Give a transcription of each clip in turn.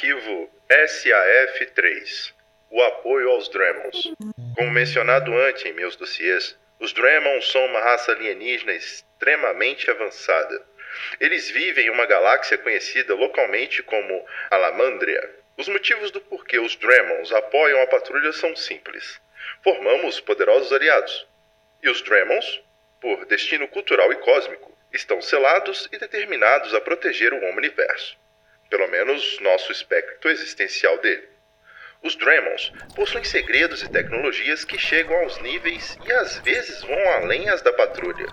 Arquivo SAF-3 O apoio aos Dremons. Como mencionado antes em meus dossiês, os Dremons são uma raça alienígena extremamente avançada. Eles vivem em uma galáxia conhecida localmente como Alamandria. Os motivos do porquê os Dremons apoiam a patrulha são simples. Formamos poderosos aliados. E os Dremons, por destino cultural e cósmico, estão selados e determinados a proteger o Omniverso. Pelo menos nosso espectro existencial dele. Os Dremons possuem segredos e tecnologias que chegam aos níveis e às vezes vão além as da patrulha.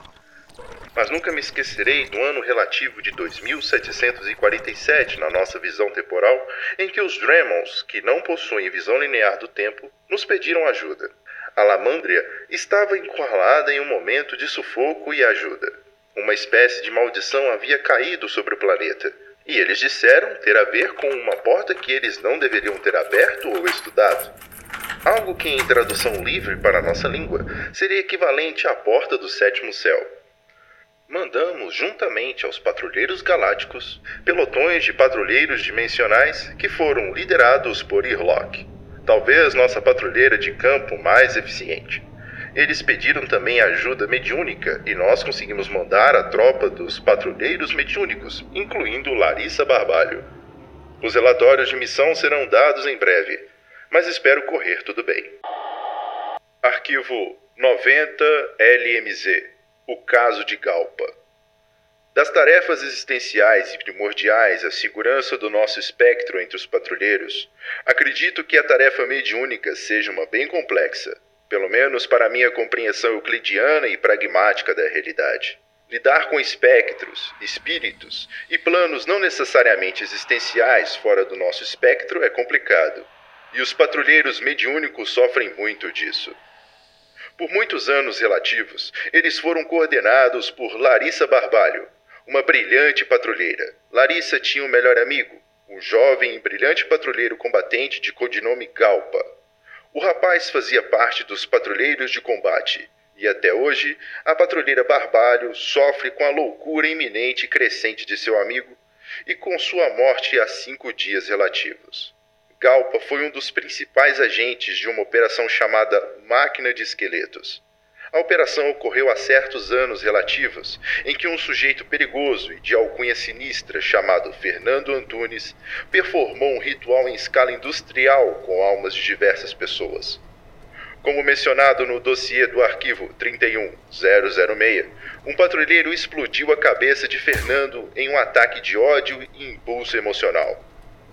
Mas nunca me esquecerei do ano relativo de 2747 na nossa visão temporal, em que os Dremons, que não possuem visão linear do tempo, nos pediram ajuda. A Lamandria estava encurralada em um momento de sufoco e ajuda. Uma espécie de maldição havia caído sobre o planeta e eles disseram ter a ver com uma porta que eles não deveriam ter aberto ou estudado. Algo que, em tradução livre para a nossa língua, seria equivalente à porta do sétimo céu. Mandamos, juntamente aos patrulheiros galácticos, pelotões de patrulheiros dimensionais que foram liderados por Irlock, talvez nossa patrulheira de campo mais eficiente. Eles pediram também ajuda mediúnica e nós conseguimos mandar a tropa dos patrulheiros mediúnicos, incluindo Larissa Barbalho. Os relatórios de missão serão dados em breve, mas espero correr tudo bem. Arquivo 90 LMZ O caso de Galpa. Das tarefas existenciais e primordiais à segurança do nosso espectro entre os patrulheiros, acredito que a tarefa mediúnica seja uma bem complexa pelo menos para minha compreensão euclidiana e pragmática da realidade. Lidar com espectros, espíritos e planos não necessariamente existenciais fora do nosso espectro é complicado, e os patrulheiros mediúnicos sofrem muito disso. Por muitos anos relativos, eles foram coordenados por Larissa Barbalho, uma brilhante patrulheira. Larissa tinha um melhor amigo, um jovem e brilhante patrulheiro combatente de codinome Galpa. O rapaz fazia parte dos patrulheiros de combate, e até hoje a patrulheira Barbalho sofre com a loucura iminente e crescente de seu amigo e com sua morte há cinco dias relativos. Galpa foi um dos principais agentes de uma operação chamada Máquina de Esqueletos. A operação ocorreu há certos anos relativos, em que um sujeito perigoso e de alcunha sinistra chamado Fernando Antunes performou um ritual em escala industrial com almas de diversas pessoas. Como mencionado no dossiê do arquivo 31006, um patrulheiro explodiu a cabeça de Fernando em um ataque de ódio e impulso emocional.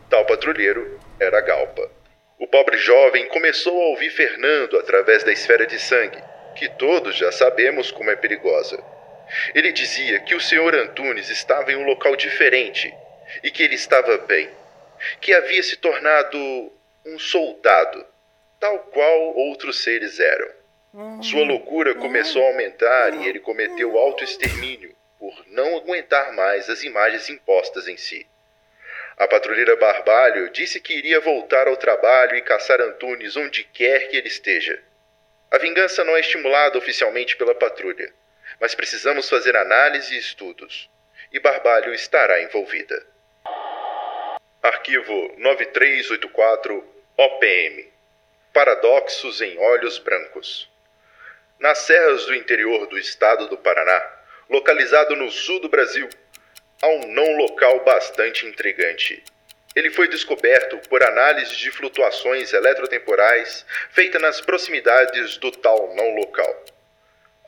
Tal patrulheiro era Galpa. O pobre jovem começou a ouvir Fernando através da esfera de sangue que todos já sabemos como é perigosa. Ele dizia que o Sr. Antunes estava em um local diferente e que ele estava bem, que havia se tornado um soldado, tal qual outros seres eram. Sua loucura começou a aumentar e ele cometeu autoextermínio por não aguentar mais as imagens impostas em si. A patrulheira Barbalho disse que iria voltar ao trabalho e caçar Antunes onde quer que ele esteja. A vingança não é estimulada oficialmente pela patrulha, mas precisamos fazer análise e estudos, e Barbalho estará envolvida. Arquivo 9384 OPM Paradoxos em Olhos Brancos. Nas serras do interior do estado do Paraná, localizado no sul do Brasil, há um não local bastante intrigante ele foi descoberto por análise de flutuações eletrotemporais feita nas proximidades do tal não local.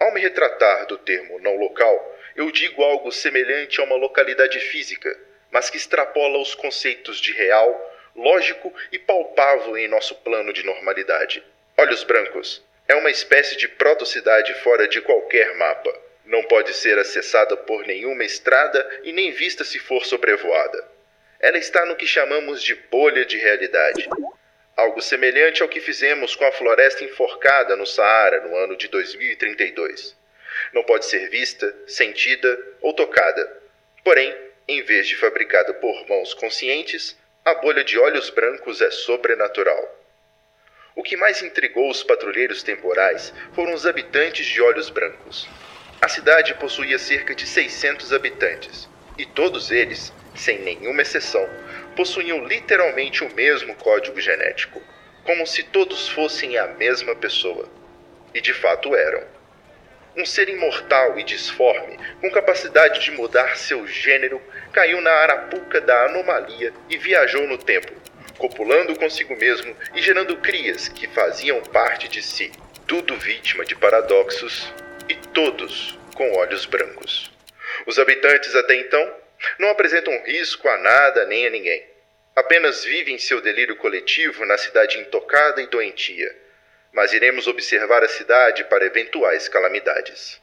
Ao me retratar do termo não local, eu digo algo semelhante a uma localidade física, mas que extrapola os conceitos de real, lógico e palpável em nosso plano de normalidade. Olhos Brancos é uma espécie de protocidade fora de qualquer mapa. Não pode ser acessada por nenhuma estrada e nem vista se for sobrevoada. Ela está no que chamamos de bolha de realidade. Algo semelhante ao que fizemos com a floresta enforcada no Saara no ano de 2032. Não pode ser vista, sentida ou tocada. Porém, em vez de fabricada por mãos conscientes, a bolha de olhos brancos é sobrenatural. O que mais intrigou os patrulheiros temporais foram os habitantes de olhos brancos. A cidade possuía cerca de 600 habitantes, e todos eles sem nenhuma exceção, possuíam literalmente o mesmo código genético, como se todos fossem a mesma pessoa. E de fato eram. Um ser imortal e disforme, com capacidade de mudar seu gênero, caiu na arapuca da anomalia e viajou no tempo, copulando consigo mesmo e gerando crias que faziam parte de si, tudo vítima de paradoxos e todos com olhos brancos. Os habitantes até então não apresentam risco a nada nem a ninguém. Apenas vivem seu delírio coletivo na cidade intocada e doentia. Mas iremos observar a cidade para eventuais calamidades.